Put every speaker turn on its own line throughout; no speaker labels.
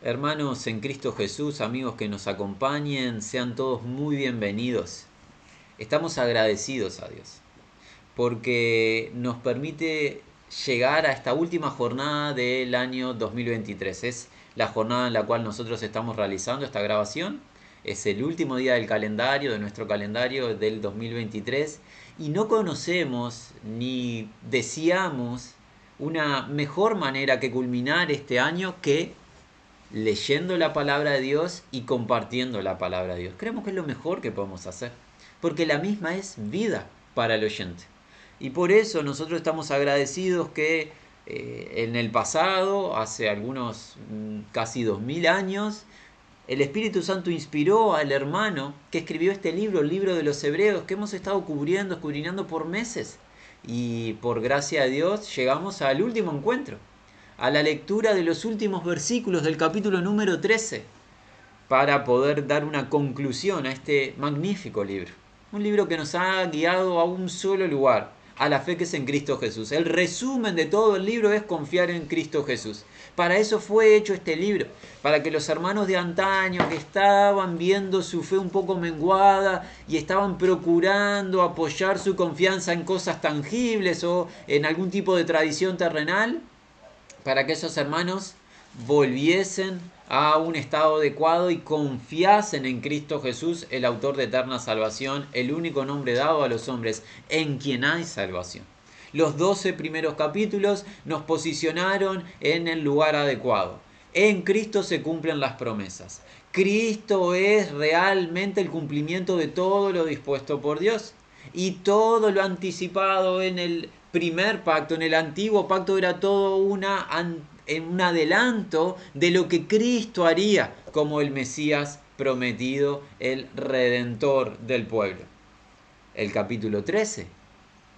Hermanos en Cristo Jesús, amigos que nos acompañen, sean todos muy bienvenidos. Estamos agradecidos a Dios porque nos permite llegar a esta última jornada del año 2023. Es la jornada en la cual nosotros estamos realizando esta grabación. Es el último día del calendario, de nuestro calendario del 2023. Y no conocemos ni deseamos una mejor manera que culminar este año que leyendo la palabra de Dios y compartiendo la palabra de Dios. Creemos que es lo mejor que podemos hacer, porque la misma es vida para el oyente. Y por eso nosotros estamos agradecidos que eh, en el pasado, hace algunos mm, casi dos mil años, el Espíritu Santo inspiró al hermano que escribió este libro, el libro de los Hebreos, que hemos estado cubriendo, escudriñando por meses. Y por gracia de Dios llegamos al último encuentro, a la lectura de los últimos versículos del capítulo número 13 para poder dar una conclusión a este magnífico libro. Un libro que nos ha guiado a un solo lugar, a la fe que es en Cristo Jesús. El resumen de todo el libro es confiar en Cristo Jesús. Para eso fue hecho este libro, para que los hermanos de antaño que estaban viendo su fe un poco menguada y estaban procurando apoyar su confianza en cosas tangibles o en algún tipo de tradición terrenal, para que esos hermanos volviesen a un estado adecuado y confiasen en Cristo Jesús, el autor de eterna salvación, el único nombre dado a los hombres, en quien hay salvación. Los doce primeros capítulos nos posicionaron en el lugar adecuado. En Cristo se cumplen las promesas. Cristo es realmente el cumplimiento de todo lo dispuesto por Dios. Y todo lo anticipado en el primer pacto, en el antiguo pacto, era todo una, un adelanto de lo que Cristo haría como el Mesías prometido, el redentor del pueblo. El capítulo 13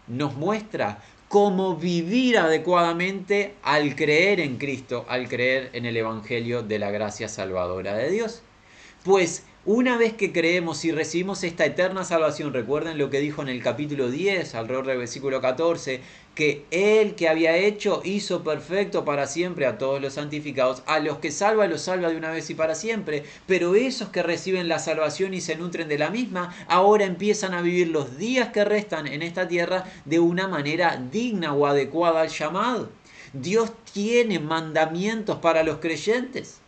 nos muestra cómo vivir adecuadamente al creer en Cristo, al creer en el Evangelio de la gracia salvadora de Dios. Pues una vez que creemos y recibimos esta eterna salvación, recuerden lo que dijo en el capítulo 10, alrededor del versículo 14, que Él que había hecho hizo perfecto para siempre a todos los santificados, a los que salva los salva de una vez y para siempre, pero esos que reciben la salvación y se nutren de la misma, ahora empiezan a vivir los días que restan en esta tierra de una manera digna o adecuada al llamado. Dios tiene mandamientos para los creyentes.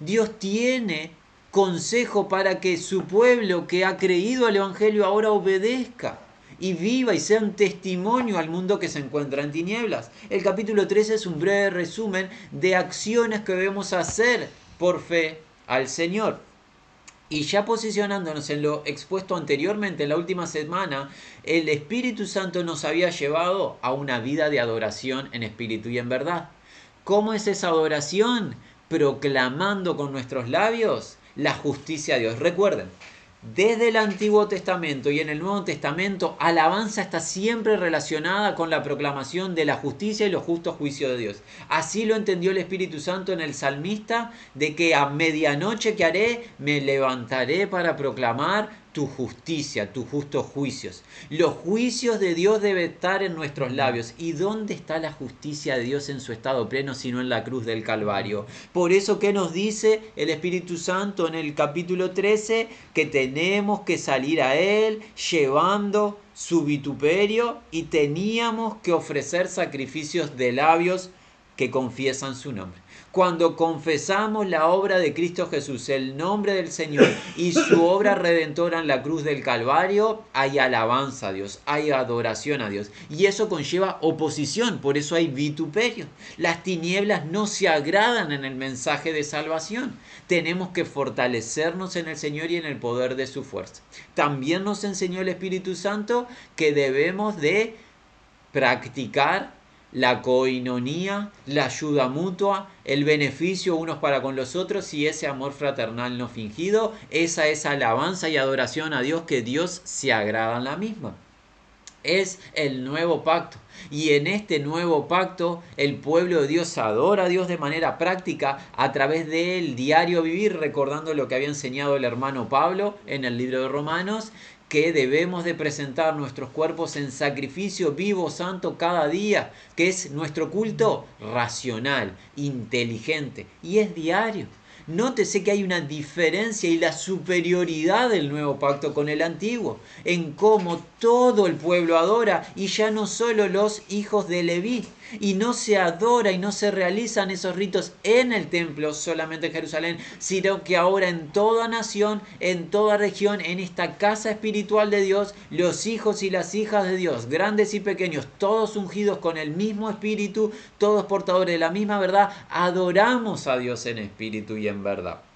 Dios tiene consejo para que su pueblo que ha creído al Evangelio ahora obedezca y viva y sea un testimonio al mundo que se encuentra en tinieblas. El capítulo 13 es un breve resumen de acciones que debemos hacer por fe al Señor. Y ya posicionándonos en lo expuesto anteriormente, en la última semana, el Espíritu Santo nos había llevado a una vida de adoración en espíritu y en verdad. ¿Cómo es esa adoración? Proclamando con nuestros labios la justicia de Dios. Recuerden, desde el Antiguo Testamento y en el Nuevo Testamento, alabanza está siempre relacionada con la proclamación de la justicia y los justos juicios de Dios. Así lo entendió el Espíritu Santo en el salmista, de que a medianoche que haré, me levantaré para proclamar tu justicia, tus justos juicios. Los juicios de Dios deben estar en nuestros labios. ¿Y dónde está la justicia de Dios en su estado pleno sino en la cruz del Calvario? Por eso que nos dice el Espíritu Santo en el capítulo 13 que tenemos que salir a Él llevando su vituperio y teníamos que ofrecer sacrificios de labios que confiesan su nombre. Cuando confesamos la obra de Cristo Jesús, el nombre del Señor y su obra redentora en la cruz del Calvario, hay alabanza a Dios, hay adoración a Dios. Y eso conlleva oposición, por eso hay vituperio. Las tinieblas no se agradan en el mensaje de salvación. Tenemos que fortalecernos en el Señor y en el poder de su fuerza. También nos enseñó el Espíritu Santo que debemos de practicar la coinonía, la ayuda mutua, el beneficio unos para con los otros y ese amor fraternal no fingido, esa es alabanza y adoración a Dios que Dios se agrada en la misma. Es el nuevo pacto. Y en este nuevo pacto el pueblo de Dios adora a Dios de manera práctica a través del diario vivir, recordando lo que había enseñado el hermano Pablo en el libro de Romanos, que debemos de presentar nuestros cuerpos en sacrificio vivo, santo cada día, que es nuestro culto racional, inteligente y es diario. Nótese que hay una diferencia y la superioridad del nuevo pacto con el antiguo, en cómo todo el pueblo adora y ya no solo los hijos de Leví. Y no se adora y no se realizan esos ritos en el templo, solamente en Jerusalén, sino que ahora en toda nación, en toda región, en esta casa espiritual de Dios, los hijos y las hijas de Dios, grandes y pequeños, todos ungidos con el mismo espíritu, todos portadores de la misma verdad, adoramos a Dios en espíritu y en verdad.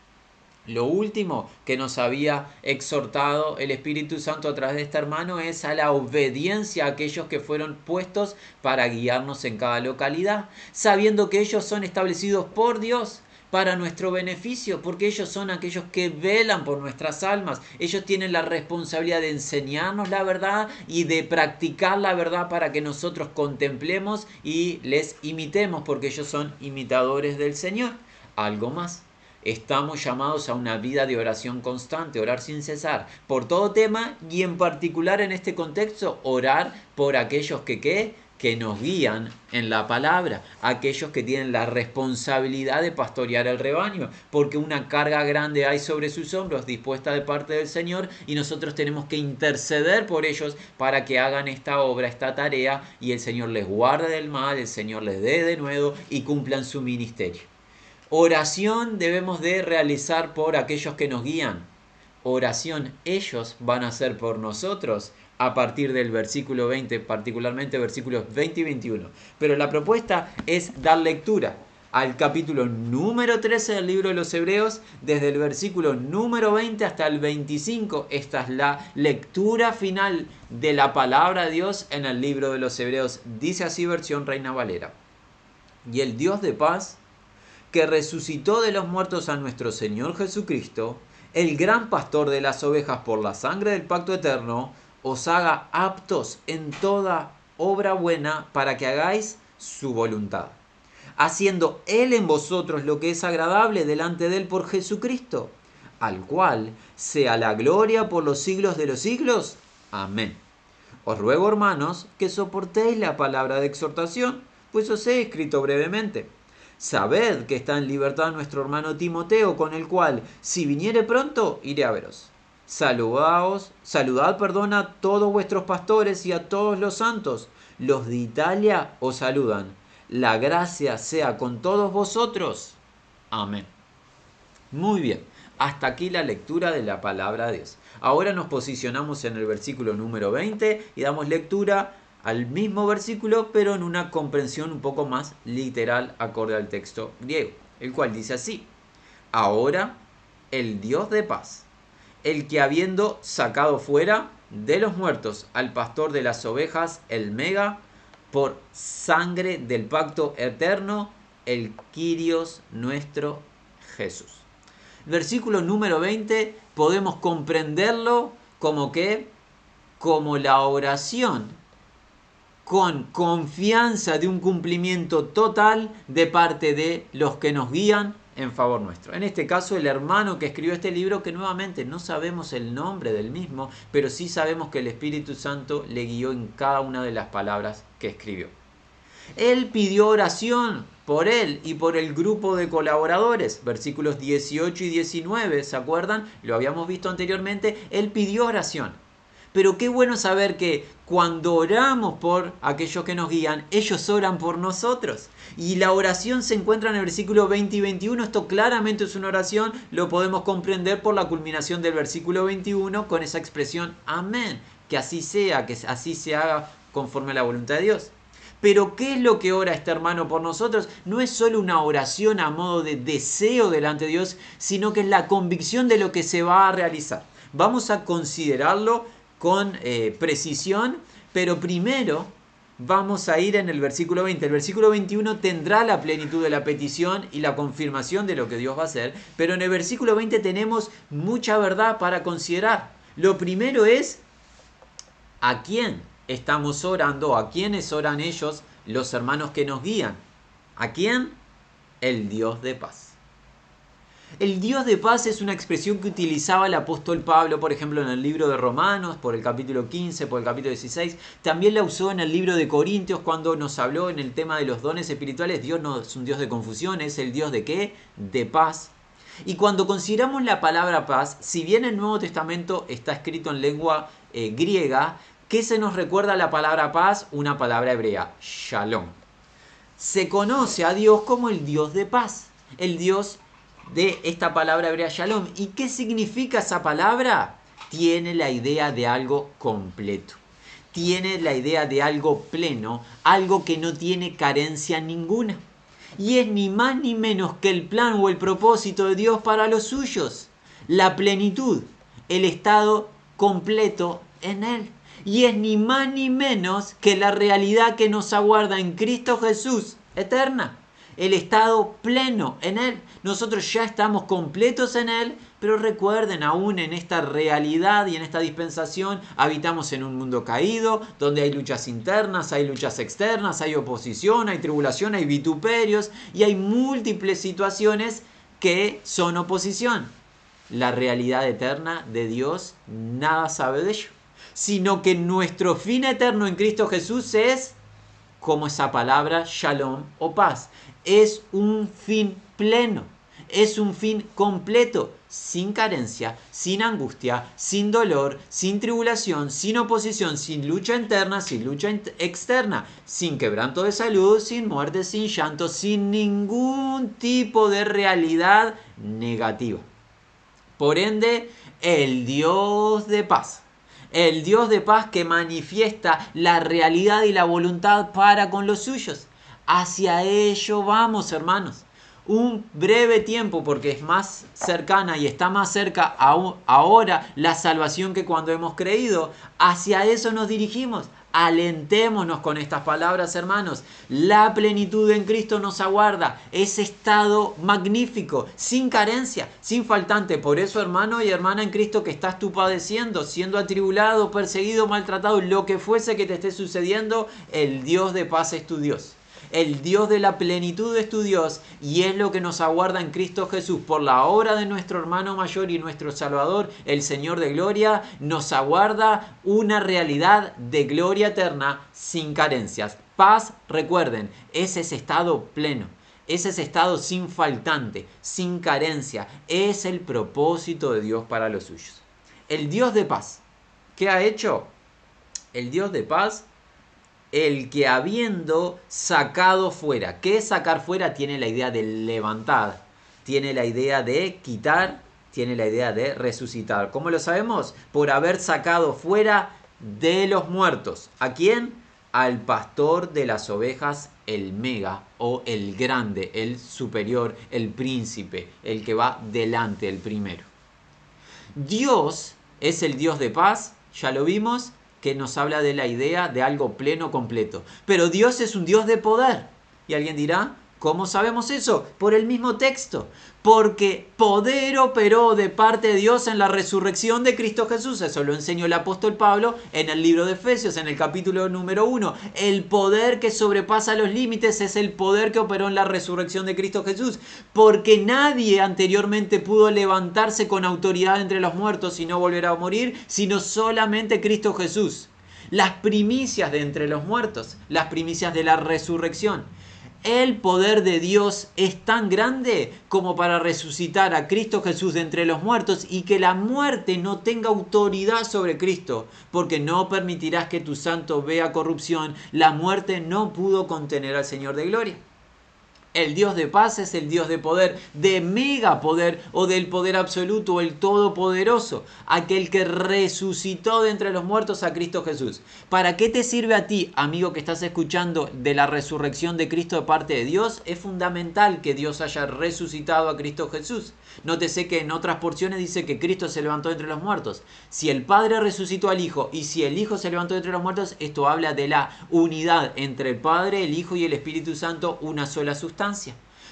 Lo último que nos había exhortado el Espíritu Santo a través de este hermano es a la obediencia a aquellos que fueron puestos para guiarnos en cada localidad, sabiendo que ellos son establecidos por Dios para nuestro beneficio, porque ellos son aquellos que velan por nuestras almas. Ellos tienen la responsabilidad de enseñarnos la verdad y de practicar la verdad para que nosotros contemplemos y les imitemos, porque ellos son imitadores del Señor. Algo más estamos llamados a una vida de oración constante, orar sin cesar, por todo tema y en particular en este contexto, orar por aquellos que que nos guían en la palabra, aquellos que tienen la responsabilidad de pastorear el rebaño, porque una carga grande hay sobre sus hombros dispuesta de parte del Señor y nosotros tenemos que interceder por ellos para que hagan esta obra, esta tarea y el Señor les guarde del mal, el Señor les dé de nuevo y cumplan su ministerio. Oración debemos de realizar por aquellos que nos guían. Oración ellos van a hacer por nosotros a partir del versículo 20, particularmente versículos 20 y 21. Pero la propuesta es dar lectura al capítulo número 13 del libro de los Hebreos, desde el versículo número 20 hasta el 25. Esta es la lectura final de la palabra de Dios en el libro de los Hebreos. Dice así versión Reina Valera. Y el Dios de paz que resucitó de los muertos a nuestro Señor Jesucristo, el gran pastor de las ovejas por la sangre del pacto eterno, os haga aptos en toda obra buena para que hagáis su voluntad, haciendo Él en vosotros lo que es agradable delante de Él por Jesucristo, al cual sea la gloria por los siglos de los siglos. Amén. Os ruego, hermanos, que soportéis la palabra de exhortación, pues os he escrito brevemente Sabed que está en libertad nuestro hermano Timoteo, con el cual, si viniere pronto, iré a veros. Saludaos, saludad, perdón, a todos vuestros pastores y a todos los santos. Los de Italia os saludan. La gracia sea con todos vosotros. Amén. Muy bien, hasta aquí la lectura de la palabra de Dios. Ahora nos posicionamos en el versículo número 20 y damos lectura al mismo versículo, pero en una comprensión un poco más literal acorde al texto griego, el cual dice así, ahora el Dios de paz, el que habiendo sacado fuera de los muertos al pastor de las ovejas, el mega, por sangre del pacto eterno, el Kyrios nuestro Jesús. Versículo número 20 podemos comprenderlo como que como la oración con confianza de un cumplimiento total de parte de los que nos guían en favor nuestro. En este caso, el hermano que escribió este libro, que nuevamente no sabemos el nombre del mismo, pero sí sabemos que el Espíritu Santo le guió en cada una de las palabras que escribió. Él pidió oración por él y por el grupo de colaboradores, versículos 18 y 19, ¿se acuerdan? Lo habíamos visto anteriormente, él pidió oración. Pero qué bueno saber que cuando oramos por aquellos que nos guían, ellos oran por nosotros. Y la oración se encuentra en el versículo 20 y 21. Esto claramente es una oración, lo podemos comprender por la culminación del versículo 21 con esa expresión amén. Que así sea, que así se haga conforme a la voluntad de Dios. Pero ¿qué es lo que ora este hermano por nosotros? No es solo una oración a modo de deseo delante de Dios, sino que es la convicción de lo que se va a realizar. Vamos a considerarlo con eh, precisión, pero primero vamos a ir en el versículo 20. El versículo 21 tendrá la plenitud de la petición y la confirmación de lo que Dios va a hacer, pero en el versículo 20 tenemos mucha verdad para considerar. Lo primero es a quién estamos orando, a quiénes oran ellos, los hermanos que nos guían. ¿A quién? El Dios de paz. El Dios de paz es una expresión que utilizaba el apóstol Pablo, por ejemplo, en el libro de Romanos, por el capítulo 15, por el capítulo 16. También la usó en el libro de Corintios cuando nos habló en el tema de los dones espirituales. Dios no es un Dios de confusión, es el Dios de qué? De paz. Y cuando consideramos la palabra paz, si bien el Nuevo Testamento está escrito en lengua eh, griega, ¿qué se nos recuerda la palabra paz? Una palabra hebrea, shalom. Se conoce a Dios como el Dios de paz, el Dios de esta palabra hebrea shalom. ¿Y qué significa esa palabra? Tiene la idea de algo completo. Tiene la idea de algo pleno, algo que no tiene carencia ninguna y es ni más ni menos que el plan o el propósito de Dios para los suyos. La plenitud, el estado completo en Él. Y es ni más ni menos que la realidad que nos aguarda en Cristo Jesús, eterna. El estado pleno en Él. Nosotros ya estamos completos en Él, pero recuerden, aún en esta realidad y en esta dispensación, habitamos en un mundo caído, donde hay luchas internas, hay luchas externas, hay oposición, hay tribulación, hay vituperios y hay múltiples situaciones que son oposición. La realidad eterna de Dios nada sabe de ello, sino que nuestro fin eterno en Cristo Jesús es como esa palabra shalom o paz. Es un fin pleno, es un fin completo sin carencia, sin angustia, sin dolor, sin tribulación, sin oposición, sin lucha interna, sin lucha externa, sin quebranto de salud, sin muerte, sin llanto, sin ningún tipo de realidad negativa. Por ende, el Dios de paz. El Dios de paz que manifiesta la realidad y la voluntad para con los suyos. Hacia ello vamos, hermanos un breve tiempo porque es más cercana y está más cerca ahora la salvación que cuando hemos creído. Hacia eso nos dirigimos. Alentémonos con estas palabras, hermanos. La plenitud en Cristo nos aguarda. Ese estado magnífico, sin carencia, sin faltante. Por eso, hermano y hermana en Cristo que estás tú padeciendo, siendo atribulado, perseguido, maltratado, lo que fuese que te esté sucediendo, el Dios de paz es tu Dios el Dios de la plenitud es tu Dios y es lo que nos aguarda en Cristo Jesús por la obra de nuestro hermano mayor y nuestro Salvador, el Señor de gloria, nos aguarda una realidad de gloria eterna sin carencias. Paz, recuerden, es ese estado pleno. Es ese estado sin faltante, sin carencia. Es el propósito de Dios para los suyos. El Dios de paz. ¿Qué ha hecho? El Dios de paz el que habiendo sacado fuera, ¿qué sacar fuera? Tiene la idea de levantar, tiene la idea de quitar, tiene la idea de resucitar. ¿Cómo lo sabemos? Por haber sacado fuera de los muertos. ¿A quién? Al pastor de las ovejas, el mega o el grande, el superior, el príncipe, el que va delante, el primero. Dios es el Dios de paz, ya lo vimos, que nos habla de la idea de algo pleno, completo. Pero Dios es un Dios de poder. Y alguien dirá, ¿cómo sabemos eso? Por el mismo texto. Porque poder operó de parte de Dios en la resurrección de Cristo Jesús. Eso lo enseñó el apóstol Pablo en el libro de Efesios, en el capítulo número 1. El poder que sobrepasa los límites es el poder que operó en la resurrección de Cristo Jesús. Porque nadie anteriormente pudo levantarse con autoridad entre los muertos y no volver a morir, sino solamente Cristo Jesús. Las primicias de entre los muertos, las primicias de la resurrección el poder de Dios es tan grande como para resucitar a Cristo Jesús de entre los muertos y que la muerte no tenga autoridad sobre Cristo, porque no permitirás que tu santo vea corrupción. La muerte no pudo contener al Señor de gloria. El Dios de paz es el Dios de poder, de mega poder o del poder absoluto, el todopoderoso, aquel que resucitó de entre los muertos a Cristo Jesús. ¿Para qué te sirve a ti, amigo que estás escuchando de la resurrección de Cristo de parte de Dios? Es fundamental que Dios haya resucitado a Cristo Jesús. Nótese que en otras porciones dice que Cristo se levantó entre los muertos. Si el Padre resucitó al Hijo y si el Hijo se levantó entre los muertos, esto habla de la unidad entre el Padre, el Hijo y el Espíritu Santo, una sola sustancia.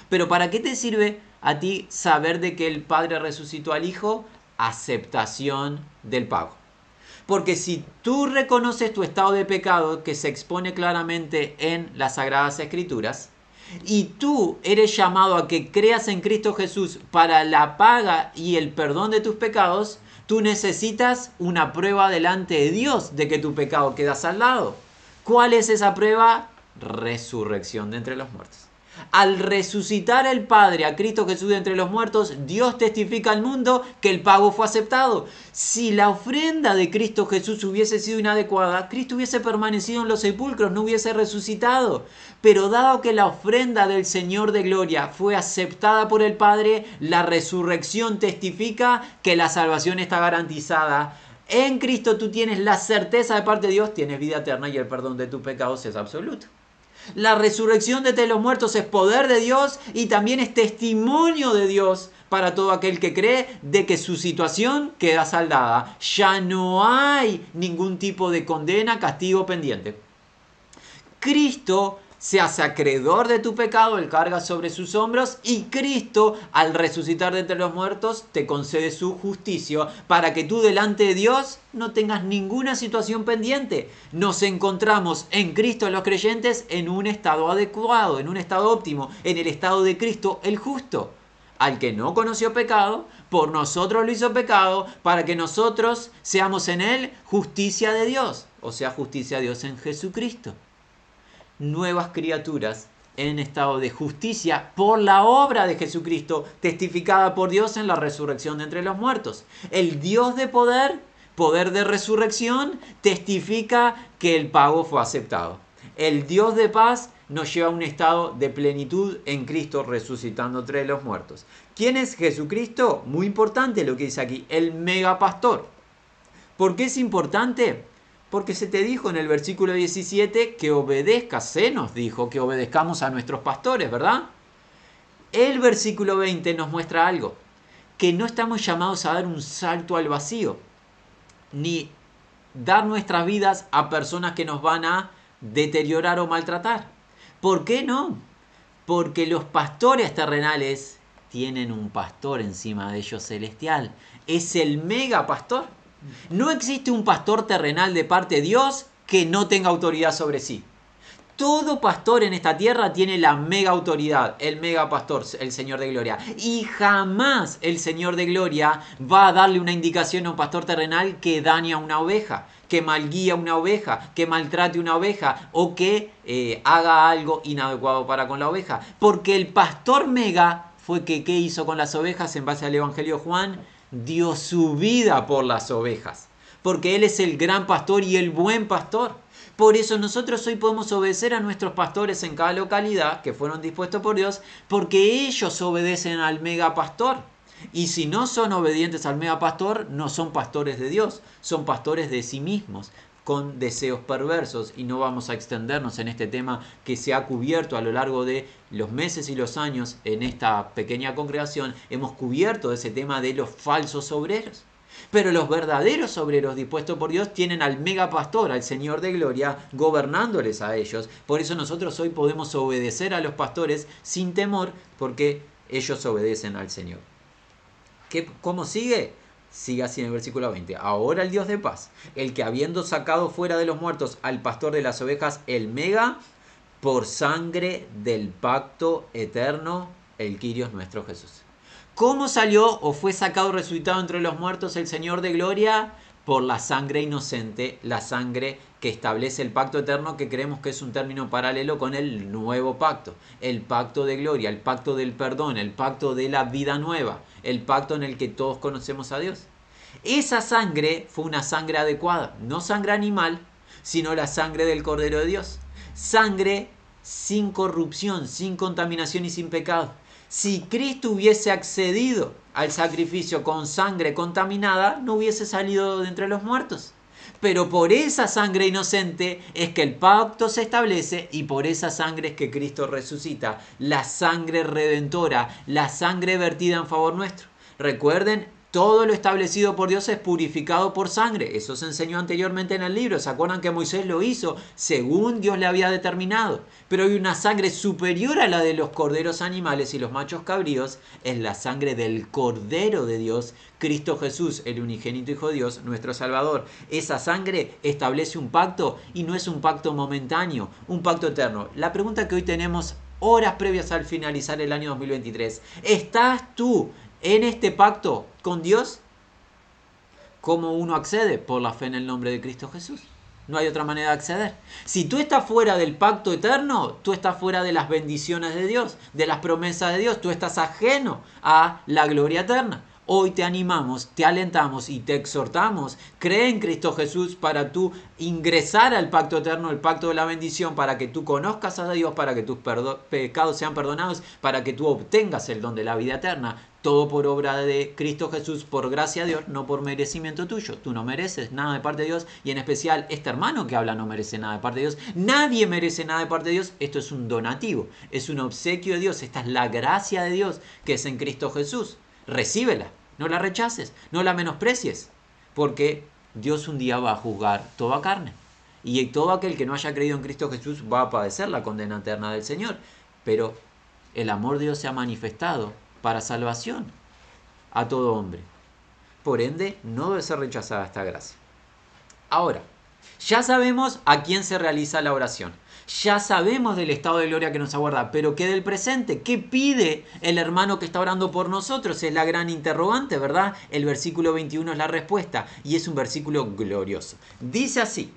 Pero ¿para qué te sirve a ti saber de que el Padre resucitó al Hijo? Aceptación del pago. Porque si tú reconoces tu estado de pecado que se expone claramente en las Sagradas Escrituras, y tú eres llamado a que creas en Cristo Jesús para la paga y el perdón de tus pecados, tú necesitas una prueba delante de Dios de que tu pecado queda saldado. ¿Cuál es esa prueba? Resurrección de entre los muertos. Al resucitar el Padre a Cristo Jesús de entre los muertos, Dios testifica al mundo que el pago fue aceptado. Si la ofrenda de Cristo Jesús hubiese sido inadecuada, Cristo hubiese permanecido en los sepulcros, no hubiese resucitado. Pero dado que la ofrenda del Señor de Gloria fue aceptada por el Padre, la resurrección testifica que la salvación está garantizada. En Cristo tú tienes la certeza de parte de Dios, tienes vida eterna y el perdón de tus pecados es absoluto. La resurrección de los muertos es poder de Dios y también es testimonio de Dios para todo aquel que cree de que su situación queda saldada. Ya no hay ningún tipo de condena, castigo pendiente. Cristo se hace acreedor de tu pecado, él carga sobre sus hombros y Cristo al resucitar de entre los muertos te concede su justicia para que tú delante de Dios no tengas ninguna situación pendiente. Nos encontramos en Cristo los creyentes en un estado adecuado, en un estado óptimo, en el estado de Cristo el justo. Al que no conoció pecado, por nosotros lo hizo pecado, para que nosotros seamos en él justicia de Dios, o sea, justicia de Dios en Jesucristo nuevas criaturas en estado de justicia por la obra de Jesucristo, testificada por Dios en la resurrección de entre los muertos. El Dios de poder, poder de resurrección, testifica que el pago fue aceptado. El Dios de paz nos lleva a un estado de plenitud en Cristo resucitando entre los muertos. ¿Quién es Jesucristo? Muy importante lo que dice aquí, el megapastor. ¿Por qué es importante? Porque se te dijo en el versículo 17 que obedezcas, se nos dijo que obedezcamos a nuestros pastores, ¿verdad? El versículo 20 nos muestra algo, que no estamos llamados a dar un salto al vacío, ni dar nuestras vidas a personas que nos van a deteriorar o maltratar. ¿Por qué no? Porque los pastores terrenales tienen un pastor encima de ellos celestial. Es el mega pastor. No existe un pastor terrenal de parte de Dios que no tenga autoridad sobre sí. Todo pastor en esta tierra tiene la mega autoridad, el mega pastor, el Señor de Gloria. Y jamás el Señor de Gloria va a darle una indicación a un pastor terrenal que daña a una oveja, que malguía una oveja, que maltrate una oveja o que eh, haga algo inadecuado para con la oveja. Porque el pastor mega fue que ¿qué hizo con las ovejas en base al Evangelio Juan? Dio su vida por las ovejas, porque Él es el gran pastor y el buen pastor. Por eso nosotros hoy podemos obedecer a nuestros pastores en cada localidad que fueron dispuestos por Dios, porque ellos obedecen al mega pastor. Y si no son obedientes al mega pastor, no son pastores de Dios, son pastores de sí mismos con deseos perversos y no vamos a extendernos en este tema que se ha cubierto a lo largo de los meses y los años en esta pequeña congregación, hemos cubierto ese tema de los falsos obreros. Pero los verdaderos obreros dispuestos por Dios tienen al mega pastor, al Señor de Gloria, gobernándoles a ellos. Por eso nosotros hoy podemos obedecer a los pastores sin temor, porque ellos obedecen al Señor. ¿Qué, ¿Cómo sigue? Sigue así en el versículo 20. Ahora el Dios de paz, el que habiendo sacado fuera de los muertos al pastor de las ovejas, el mega, por sangre del pacto eterno, el Quirios nuestro Jesús. ¿Cómo salió o fue sacado resucitado entre los muertos el Señor de gloria? Por la sangre inocente, la sangre que establece el pacto eterno, que creemos que es un término paralelo con el nuevo pacto, el pacto de gloria, el pacto del perdón, el pacto de la vida nueva el pacto en el que todos conocemos a Dios. Esa sangre fue una sangre adecuada, no sangre animal, sino la sangre del Cordero de Dios. Sangre sin corrupción, sin contaminación y sin pecado. Si Cristo hubiese accedido al sacrificio con sangre contaminada, no hubiese salido de entre los muertos. Pero por esa sangre inocente es que el pacto se establece y por esa sangre es que Cristo resucita. La sangre redentora, la sangre vertida en favor nuestro. Recuerden todo lo establecido por Dios es purificado por sangre. Eso se enseñó anteriormente en el libro. ¿Se acuerdan que Moisés lo hizo según Dios le había determinado? Pero hay una sangre superior a la de los corderos animales y los machos cabríos. Es la sangre del Cordero de Dios, Cristo Jesús, el unigénito Hijo de Dios, nuestro Salvador. Esa sangre establece un pacto y no es un pacto momentáneo, un pacto eterno. La pregunta que hoy tenemos horas previas al finalizar el año 2023. ¿Estás tú en este pacto con Dios, ¿cómo uno accede? Por la fe en el nombre de Cristo Jesús. No hay otra manera de acceder. Si tú estás fuera del pacto eterno, tú estás fuera de las bendiciones de Dios, de las promesas de Dios, tú estás ajeno a la gloria eterna. Hoy te animamos, te alentamos y te exhortamos. Cree en Cristo Jesús para tú ingresar al pacto eterno, el pacto de la bendición, para que tú conozcas a Dios, para que tus pecados sean perdonados, para que tú obtengas el don de la vida eterna. Todo por obra de Cristo Jesús, por gracia de Dios, no por merecimiento tuyo. Tú no mereces nada de parte de Dios y en especial este hermano que habla no merece nada de parte de Dios. Nadie merece nada de parte de Dios. Esto es un donativo, es un obsequio de Dios. Esta es la gracia de Dios que es en Cristo Jesús recíbela, no la rechaces, no la menosprecies, porque Dios un día va a juzgar toda carne. Y todo aquel que no haya creído en Cristo Jesús va a padecer la condena eterna del Señor. Pero el amor de Dios se ha manifestado para salvación a todo hombre. Por ende, no debe ser rechazada esta gracia. Ahora, ya sabemos a quién se realiza la oración. Ya sabemos del estado de gloria que nos aguarda, pero ¿qué del presente? ¿Qué pide el hermano que está orando por nosotros? Es la gran interrogante, ¿verdad? El versículo 21 es la respuesta y es un versículo glorioso. Dice así,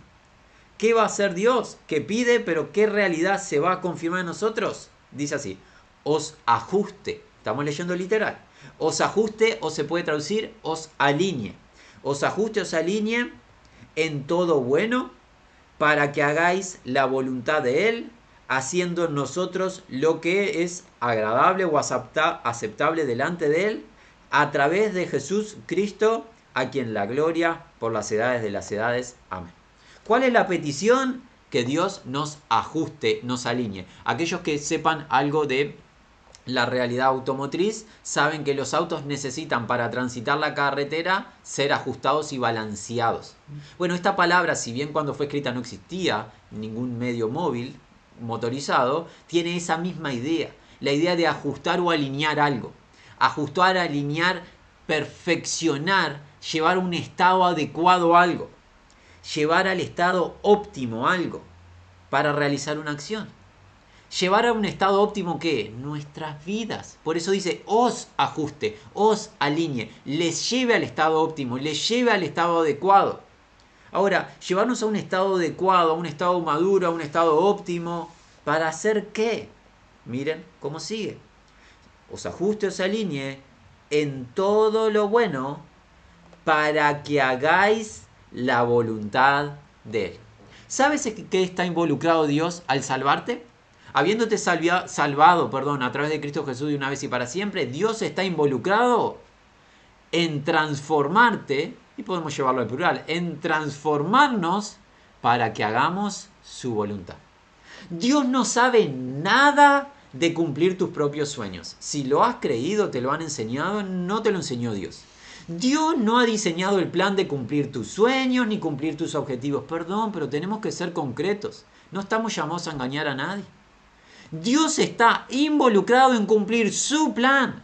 ¿qué va a hacer Dios? ¿Qué pide, pero qué realidad se va a confirmar en nosotros? Dice así, os ajuste. Estamos leyendo literal. Os ajuste o se puede traducir os alinee. Os ajuste, os alinee en todo bueno para que hagáis la voluntad de Él, haciendo nosotros lo que es agradable o aceptable delante de Él, a través de Jesús Cristo, a quien la gloria por las edades de las edades. Amén. ¿Cuál es la petición? Que Dios nos ajuste, nos alinee. Aquellos que sepan algo de la realidad automotriz saben que los autos necesitan para transitar la carretera ser ajustados y balanceados. Bueno, esta palabra, si bien cuando fue escrita no existía ningún medio móvil motorizado, tiene esa misma idea, la idea de ajustar o alinear algo. Ajustar, alinear, perfeccionar, llevar a un estado adecuado algo, llevar al estado óptimo algo para realizar una acción llevar a un estado óptimo que nuestras vidas. Por eso dice, os ajuste, os alinee, les lleve al estado óptimo, les lleve al estado adecuado. Ahora, llevarnos a un estado adecuado, a un estado maduro, a un estado óptimo, ¿para hacer qué? Miren cómo sigue. Os ajuste, os alinee en todo lo bueno para que hagáis la voluntad de Él. ¿Sabes qué está involucrado Dios al salvarte? Habiéndote salvado perdón, a través de Cristo Jesús de una vez y para siempre, Dios está involucrado en transformarte, y podemos llevarlo al plural, en transformarnos para que hagamos su voluntad. Dios no sabe nada de cumplir tus propios sueños. Si lo has creído, te lo han enseñado, no te lo enseñó Dios. Dios no ha diseñado el plan de cumplir tus sueños ni cumplir tus objetivos. Perdón, pero tenemos que ser concretos. No estamos llamados a engañar a nadie. Dios está involucrado en cumplir su plan.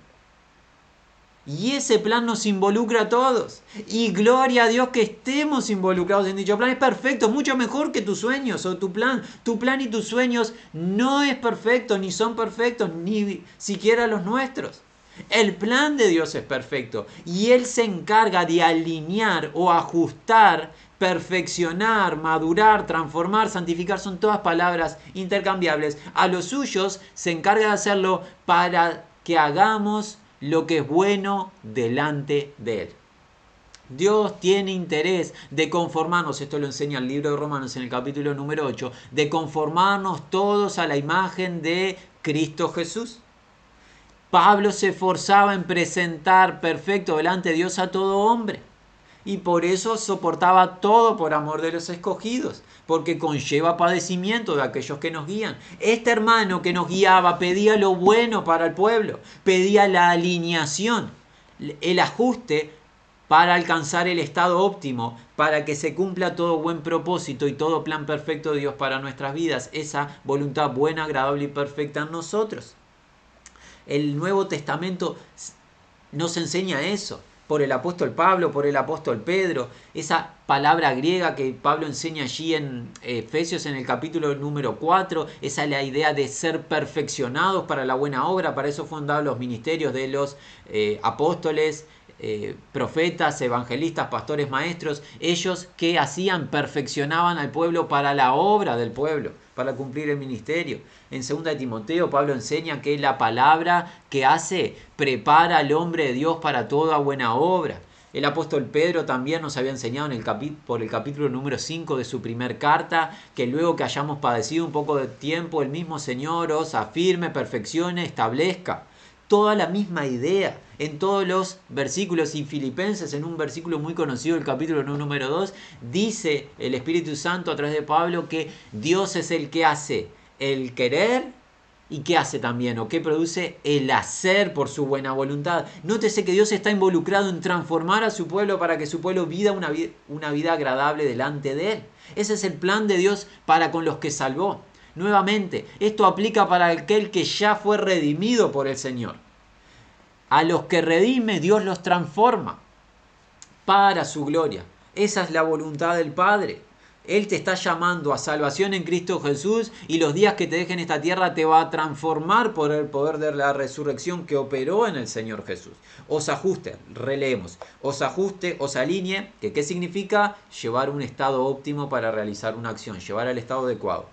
Y ese plan nos involucra a todos. Y gloria a Dios que estemos involucrados en dicho plan. Es perfecto, mucho mejor que tus sueños o tu plan. Tu plan y tus sueños no es perfecto, ni son perfectos, ni siquiera los nuestros. El plan de Dios es perfecto y Él se encarga de alinear o ajustar perfeccionar, madurar, transformar, santificar, son todas palabras intercambiables. A los suyos se encarga de hacerlo para que hagamos lo que es bueno delante de Él. Dios tiene interés de conformarnos, esto lo enseña el libro de Romanos en el capítulo número 8, de conformarnos todos a la imagen de Cristo Jesús. Pablo se esforzaba en presentar perfecto delante de Dios a todo hombre y por eso soportaba todo por amor de los escogidos, porque conlleva padecimiento de aquellos que nos guían. Este hermano que nos guiaba pedía lo bueno para el pueblo, pedía la alineación, el ajuste para alcanzar el estado óptimo, para que se cumpla todo buen propósito y todo plan perfecto de Dios para nuestras vidas, esa voluntad buena, agradable y perfecta en nosotros. El Nuevo Testamento nos enseña eso por el apóstol Pablo, por el apóstol Pedro, esa palabra griega que Pablo enseña allí en Efesios en el capítulo número 4. Esa es la idea de ser perfeccionados para la buena obra. Para eso fueron dados los ministerios de los eh, apóstoles, eh, profetas, evangelistas, pastores, maestros, ellos que hacían, perfeccionaban al pueblo para la obra del pueblo, para cumplir el ministerio. En 2 de Timoteo, Pablo enseña que la palabra que hace prepara al hombre de Dios para toda buena obra. El apóstol Pedro también nos había enseñado en el por el capítulo número 5 de su primer carta que luego que hayamos padecido un poco de tiempo, el mismo Señor os afirme, perfeccione, establezca toda la misma idea en todos los versículos y Filipenses, en un versículo muy conocido, el capítulo número 2, dice el Espíritu Santo a través de Pablo que Dios es el que hace el querer y qué hace también o qué produce el hacer por su buena voluntad. Nótese que Dios está involucrado en transformar a su pueblo para que su pueblo viva una, una vida agradable delante de él. Ese es el plan de Dios para con los que salvó. Nuevamente, esto aplica para aquel que ya fue redimido por el Señor. A los que redime, Dios los transforma para su gloria. Esa es la voluntad del Padre. Él te está llamando a salvación en Cristo Jesús y los días que te dejen esta tierra te va a transformar por el poder de la resurrección que operó en el Señor Jesús. Os ajuste, releemos, os ajuste, os alinee, que qué significa llevar un estado óptimo para realizar una acción, llevar al estado adecuado.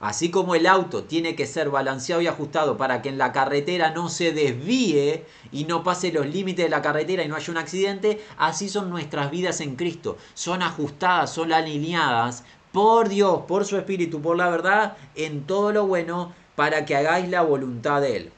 Así como el auto tiene que ser balanceado y ajustado para que en la carretera no se desvíe y no pase los límites de la carretera y no haya un accidente, así son nuestras vidas en Cristo. Son ajustadas, son alineadas por Dios, por su Espíritu, por la verdad, en todo lo bueno, para que hagáis la voluntad de Él.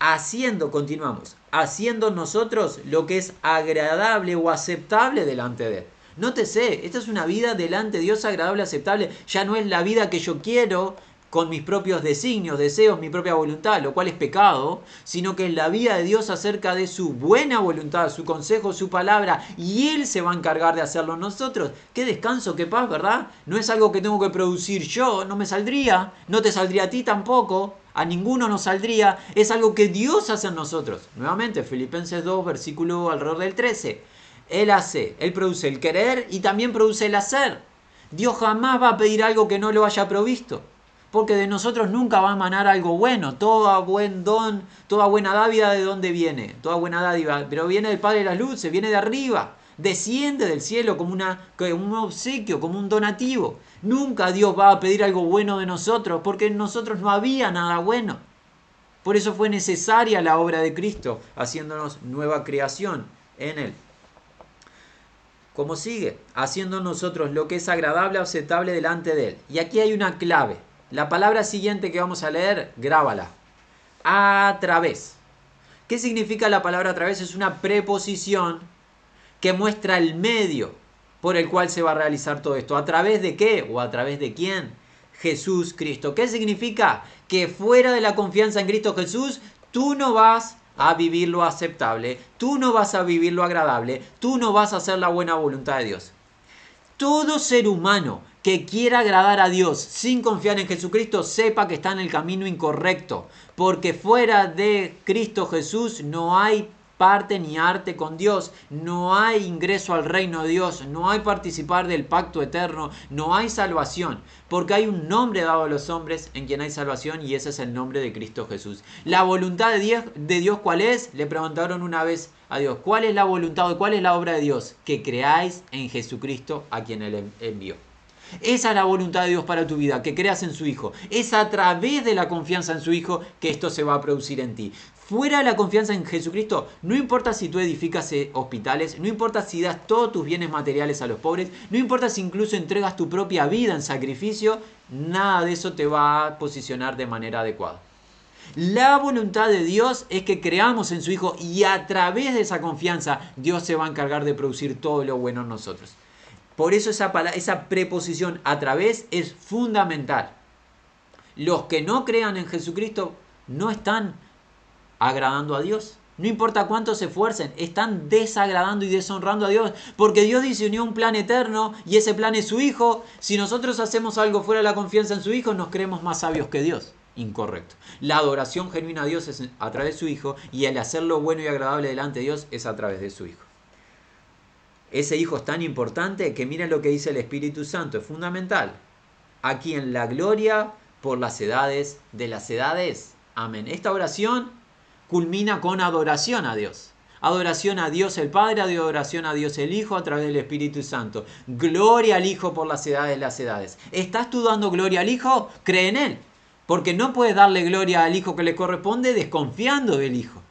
Haciendo, continuamos, haciendo nosotros lo que es agradable o aceptable delante de Él. Nótese, esta es una vida delante de Dios agradable, aceptable. Ya no es la vida que yo quiero con mis propios designios, deseos, mi propia voluntad, lo cual es pecado, sino que es la vida de Dios acerca de su buena voluntad, su consejo, su palabra, y Él se va a encargar de hacerlo nosotros. Qué descanso, qué paz, ¿verdad? No es algo que tengo que producir yo, no me saldría, no te saldría a ti tampoco, a ninguno nos saldría, es algo que Dios hace en nosotros. Nuevamente, Filipenses 2, versículo alrededor del 13. Él hace, Él produce el querer y también produce el hacer. Dios jamás va a pedir algo que no lo haya provisto. Porque de nosotros nunca va a emanar algo bueno. Toda buen don, toda buena dádiva de dónde viene. Toda buena dádiva. Pero viene del Padre de las Luces, viene de arriba. Desciende del cielo como, una, como un obsequio, como un donativo. Nunca Dios va a pedir algo bueno de nosotros, porque en nosotros no había nada bueno. Por eso fue necesaria la obra de Cristo, haciéndonos nueva creación en Él. ¿Cómo sigue? Haciendo nosotros lo que es agradable, aceptable delante de Él. Y aquí hay una clave. La palabra siguiente que vamos a leer, grábala. A través. ¿Qué significa la palabra a través? Es una preposición que muestra el medio por el cual se va a realizar todo esto. ¿A través de qué? ¿O a través de quién? Jesús Cristo. ¿Qué significa? Que fuera de la confianza en Cristo Jesús, tú no vas a vivir lo aceptable, tú no vas a vivir lo agradable, tú no vas a hacer la buena voluntad de Dios. Todo ser humano que quiera agradar a Dios sin confiar en Jesucristo, sepa que está en el camino incorrecto, porque fuera de Cristo Jesús no hay parte ni arte con Dios, no hay ingreso al reino de Dios, no hay participar del pacto eterno, no hay salvación, porque hay un nombre dado a los hombres en quien hay salvación y ese es el nombre de Cristo Jesús. La voluntad de Dios, de Dios ¿cuál es? Le preguntaron una vez a Dios, ¿cuál es la voluntad o cuál es la obra de Dios? Que creáis en Jesucristo a quien Él envió. Esa es la voluntad de Dios para tu vida, que creas en su Hijo. Es a través de la confianza en su Hijo que esto se va a producir en ti. Fuera de la confianza en Jesucristo, no importa si tú edificas eh, hospitales, no importa si das todos tus bienes materiales a los pobres, no importa si incluso entregas tu propia vida en sacrificio, nada de eso te va a posicionar de manera adecuada. La voluntad de Dios es que creamos en su Hijo y a través de esa confianza Dios se va a encargar de producir todo lo bueno en nosotros. Por eso esa, esa preposición a través es fundamental. Los que no crean en Jesucristo no están agradando a Dios. No importa cuánto se esfuercen, están desagradando y deshonrando a Dios. Porque Dios diseñó un plan eterno y ese plan es su Hijo. Si nosotros hacemos algo fuera de la confianza en su Hijo, nos creemos más sabios que Dios. Incorrecto. La adoración genuina a Dios es a través de su Hijo y el hacer lo bueno y agradable delante de Dios es a través de su Hijo. ese hijo es tan importante que miren lo que dice el Espíritu Santo, es fundamental. Aquí en la gloria por las edades de las edades. Amén. Esta oración culmina con adoración a Dios. Adoración a Dios el Padre, adoración a Dios el Hijo a través del Espíritu Santo. Gloria al Hijo por las edades de las edades. ¿Estás tú dando gloria al Hijo? Cree en Él. Porque no puedes darle gloria al Hijo que le corresponde desconfiando del Hijo.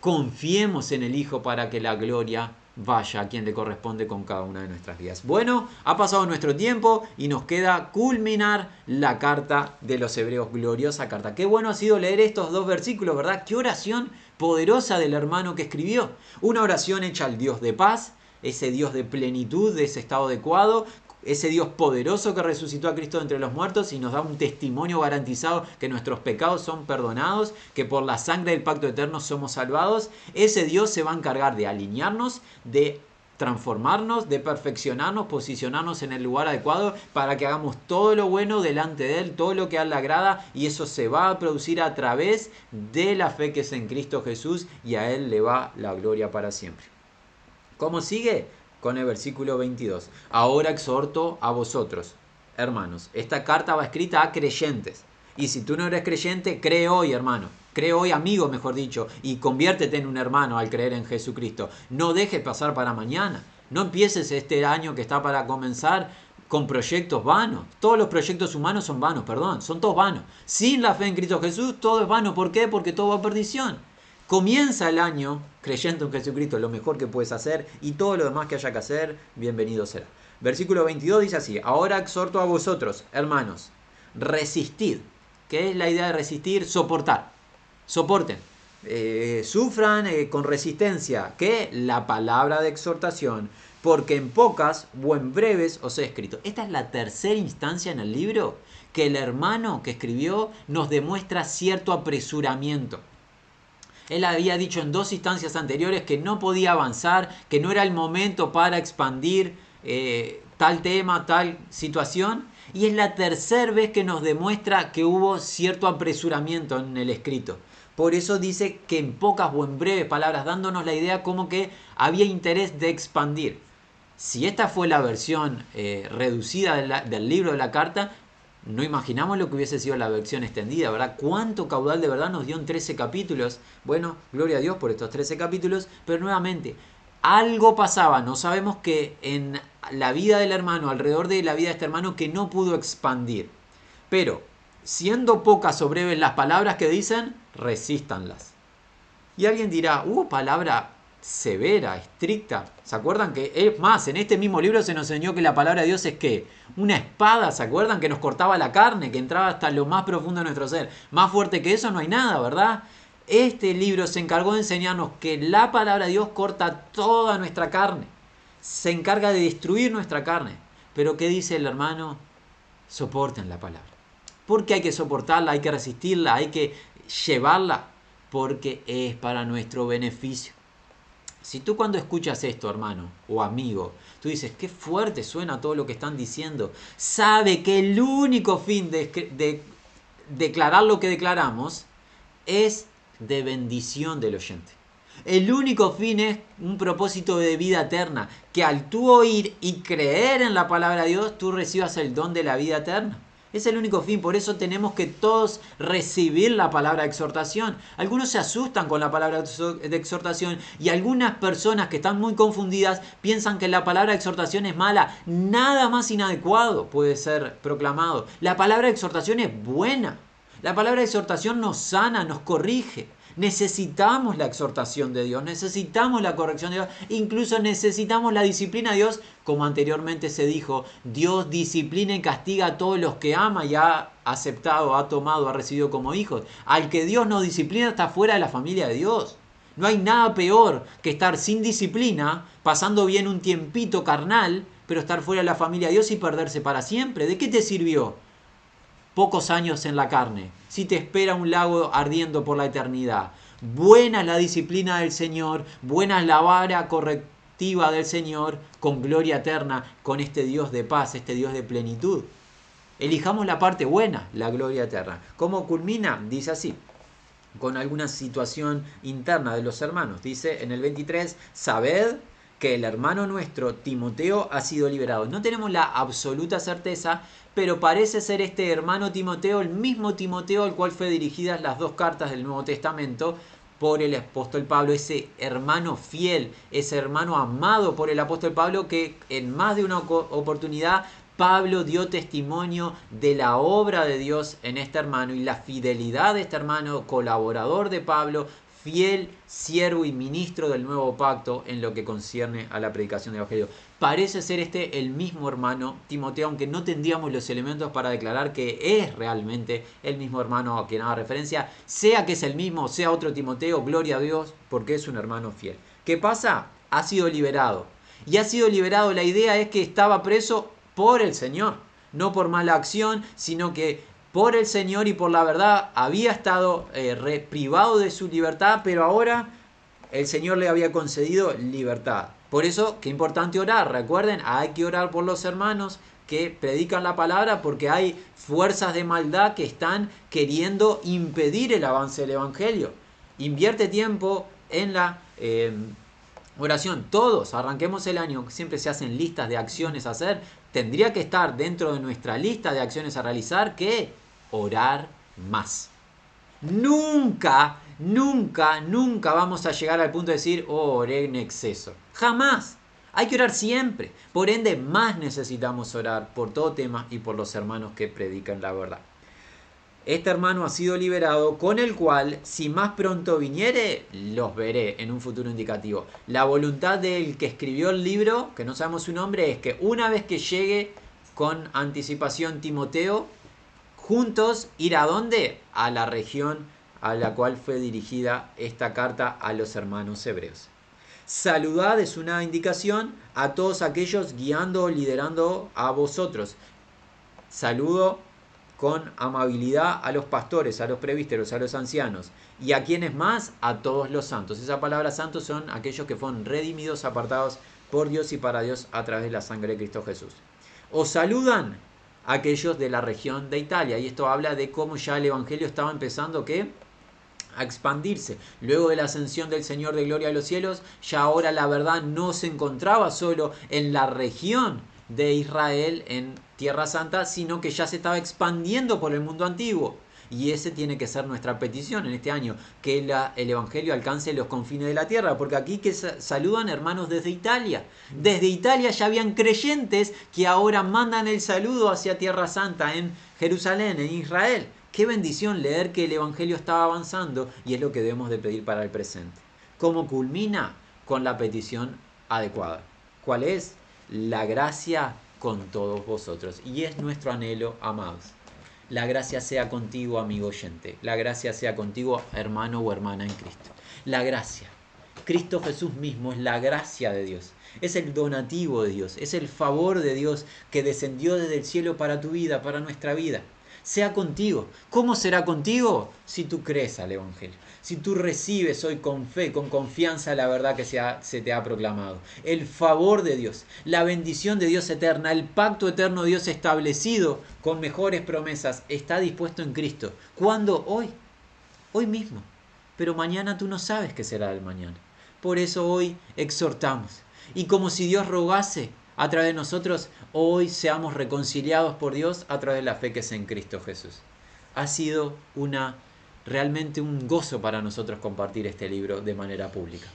Confiemos en el Hijo para que la gloria vaya a quien le corresponde con cada una de nuestras vidas. Bueno, ha pasado nuestro tiempo y nos queda culminar la carta de los hebreos, gloriosa carta. Qué bueno ha sido leer estos dos versículos, ¿verdad? Qué oración poderosa del hermano que escribió. Una oración hecha al Dios de paz, ese Dios de plenitud, de ese estado adecuado, ese Dios poderoso que resucitó a Cristo entre los muertos y nos da un testimonio garantizado que nuestros pecados son perdonados, que por la sangre del pacto eterno somos salvados, ese Dios se va a encargar de alinearnos, de transformarnos, de perfeccionarnos, posicionarnos en el lugar adecuado para que hagamos todo lo bueno delante de Él, todo lo que a Él le agrada y eso se va a producir a través de la fe que es en Cristo Jesús y a Él le va la gloria para siempre. ¿Cómo sigue? Con el versículo 22. Ahora exhorto a vosotros, hermanos. Esta carta va escrita a creyentes. Y si tú no eres creyente, cree hoy, hermano. Cree hoy, amigo, mejor dicho, y conviértete en un hermano al creer en Jesucristo. No dejes pasar para mañana. No empieces este año que está para comenzar con proyectos vanos. Todos los proyectos humanos son vanos, perdón, son todos vanos. Sin la fe en Cristo Jesús, todo es vano. ¿Por qué? Porque todo va a perdición. Comienza el año creyendo en Jesucristo, lo mejor que puedes hacer y todo lo demás que haya que hacer, bienvenido será. Versículo 22 dice así, ahora exhorto a vosotros, hermanos, resistid. ¿Qué es la idea de resistir? Soportar. Soporten. Eh, sufran eh, con resistencia. ¿Qué? La palabra de exhortación. Porque en pocas o en breves os he escrito. Esta es la tercera instancia en el libro que el hermano que escribió nos demuestra cierto apresuramiento. Él había dicho en dos instancias anteriores que no podía avanzar, que no era el momento para expandir eh, tal tema, tal situación. Y es la tercera vez que nos demuestra que hubo cierto apresuramiento en el escrito. Por eso dice que en pocas o en breves palabras, dándonos la idea como que había interés de expandir. Si esta fue la versión eh, reducida del libro de la carta, no imaginamos lo que hubiese sido la versión extendida, ¿verdad? ¿Cuánto caudal de verdad nos dio en 13 capítulos? Bueno, gloria a Dios por estos 13 capítulos, pero nuevamente, algo pasaba, no sabemos que en la vida del hermano, alrededor de la vida de este hermano, que no pudo expandir. Pero, siendo pocas o breves las palabras que dicen, resístanlas. Y alguien dirá, hubo palabra severa, estricta. ¿Se acuerdan que es más? En este mismo libro se nos enseñó que la palabra de Dios es que una espada, ¿se acuerdan? Que nos cortaba la carne, que entraba hasta lo más profundo de nuestro ser. Más fuerte que eso no hay nada, ¿verdad? Este libro se encargó de enseñarnos que la palabra de Dios corta toda nuestra carne. Se encarga de destruir nuestra carne. Pero ¿qué dice el hermano? Soporten la palabra. Porque hay que soportarla, hay que resistirla, hay que llevarla, porque es para nuestro beneficio. Si tú cuando escuchas esto, hermano o amigo, tú dices, qué fuerte suena todo lo que están diciendo, sabe que el único fin de, declarar lo que declaramos es de bendición del oyente. El único fin es un propósito de vida eterna, que al tú oír y creer en la palabra de Dios, tú recibas el don de la vida eterna. Es el único fin, por eso tenemos que todos recibir la palabra de exhortación. Algunos se asustan con la palabra de exhortación y algunas personas que están muy confundidas piensan que la palabra de exhortación es mala. Nada más inadecuado puede ser proclamado. La palabra de exhortación es buena. La palabra de exhortación nos sana, nos corrige. Necesitamos la exhortación de Dios, necesitamos la corrección de Dios, incluso necesitamos la disciplina de Dios, como anteriormente se dijo, Dios disciplina y castiga a todos los que ama y ha aceptado, ha tomado, ha recibido como hijos. Al que Dios no disciplina está fuera de la familia de Dios. No hay nada peor que estar sin disciplina, pasando bien un tiempito carnal, pero estar fuera de la familia de Dios y perderse para siempre. ¿De qué te sirvió? Pocos años en la carne, si te espera un lago ardiendo por la eternidad. Buena es la disciplina del Señor, buena es la vara correctiva del Señor, con gloria eterna, con este Dios de paz, este Dios de plenitud. Elijamos la parte buena, la gloria eterna. ¿Cómo culmina? Dice así, con alguna situación interna de los hermanos. Dice en el 23, sabed que el hermano nuestro, Timoteo, ha sido liberado. No tenemos la absoluta certeza, pero parece ser este hermano Timoteo el mismo Timoteo al cual fue dirigidas las dos cartas del Nuevo Testamento por el apóstol Pablo, ese hermano fiel, ese hermano amado por el apóstol Pablo que en más de una oportunidad Pablo dio testimonio de la obra de Dios en este hermano y la fidelidad de este hermano, colaborador de Pablo, fiel siervo y ministro del nuevo pacto en lo que concierne a la predicación del Evangelio. Parece ser este el mismo hermano Timoteo, aunque no tendríamos los elementos para declarar que es realmente el mismo hermano a quien haga referencia, sea que es el mismo, sea otro Timoteo, gloria a Dios, porque es un hermano fiel. ¿Qué pasa? Ha sido liberado. Y ha sido liberado, la idea es que estaba preso por el Señor, no por mala acción, sino que por el Señor y por la verdad había estado eh, privado de su libertad, pero ahora el Señor le había concedido libertad. Por eso, qué importante orar. Recuerden, hay que orar por los hermanos que predican la palabra porque hay fuerzas de maldad que están queriendo impedir el avance del Evangelio. Invierte tiempo en la eh, oración. Todos, arranquemos el año, siempre se hacen listas de acciones a hacer tendría que estar dentro de nuestra lista de acciones a realizar que orar más. Nunca, nunca, nunca vamos a llegar al punto de decir, oh, oré en exceso. Jamás. Hay que orar siempre. Por ende, más necesitamos orar por todo tema y por los hermanos que predican la verdad este hermano ha sido liberado, con el cual, si más pronto viniere, los veré en un futuro indicativo. La voluntad del que escribió el libro, que no sabemos su nombre, es que una vez que llegue con anticipación Timoteo, juntos ir a dónde? A la región a la cual fue dirigida esta carta a los hermanos hebreos. Saludad es una indicación a todos aquellos guiando o liderando a vosotros. Saludo con amabilidad a los pastores, a los prevísteros, a los ancianos. ¿Y a quienes más? A todos los santos. Esa palabra santos son aquellos que fueron redimidos, apartados por Dios y para Dios a través de la sangre de Cristo Jesús. Os saludan aquellos de la región de Italia. Y esto habla de cómo ya el Evangelio estaba empezando a expandirse. Luego de la ascensión del Señor de Gloria a los cielos, ya ahora la verdad no se encontraba solo en la región de Israel, en Tierra Santa, sino que ya se estaba expandiendo por el mundo antiguo. Y ese tiene que ser nuestra petición en este año, que el Evangelio alcance los confines de la tierra, porque aquí que saludan hermanos desde Italia. Desde Italia ya habían creyentes que ahora mandan el saludo hacia Tierra Santa en Jerusalén, en Israel. Qué bendición leer que el Evangelio estaba avanzando y es lo que debemos de pedir para el presente. ¿Cómo culmina? Con la petición adecuada. ¿Cuál es? La gracia con todos vosotros. Y es nuestro anhelo, amados. La gracia sea contigo, amigo oyente. La gracia sea contigo, hermano o hermana en Cristo. La gracia. Cristo Jesús mismo es la gracia de Dios. Es el donativo de Dios. Es el favor de Dios que descendió desde el cielo para tu vida, para nuestra vida. Sea contigo. ¿Cómo será contigo? Si tú crees al Evangelio si tú recibes hoy con fe, con confianza la verdad que se, te ha proclamado. El favor de Dios, la bendición de Dios eterna, el pacto eterno de Dios establecido con mejores promesas está dispuesto en Cristo. ¿Cuándo? Hoy. Hoy mismo. Pero mañana tú no sabes qué será el mañana. Por eso hoy exhortamos. Y como si Dios rogase a través de nosotros, hoy seamos reconciliados por Dios a través de la fe que es en Cristo Jesús. Ha sido una realmente un gozo para nosotros compartir este libro de manera pública.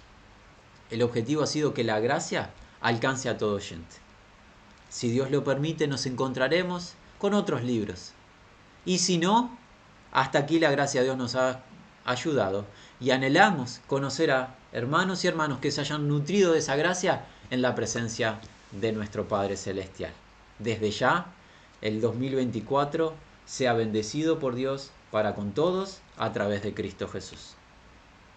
El objetivo ha sido que la gracia alcance a todo oyente. Si Dios lo permite, nos encontraremos con otros libros. Y si no, hasta aquí la gracia de Dios nos ha ayudado y anhelamos conocer a hermanos y hermanos que se hayan nutrido de esa gracia en la presencia de nuestro Padre Celestial. Desde ya, el 2024 sea bendecido por Dios para con todos a través de Cristo Jesús.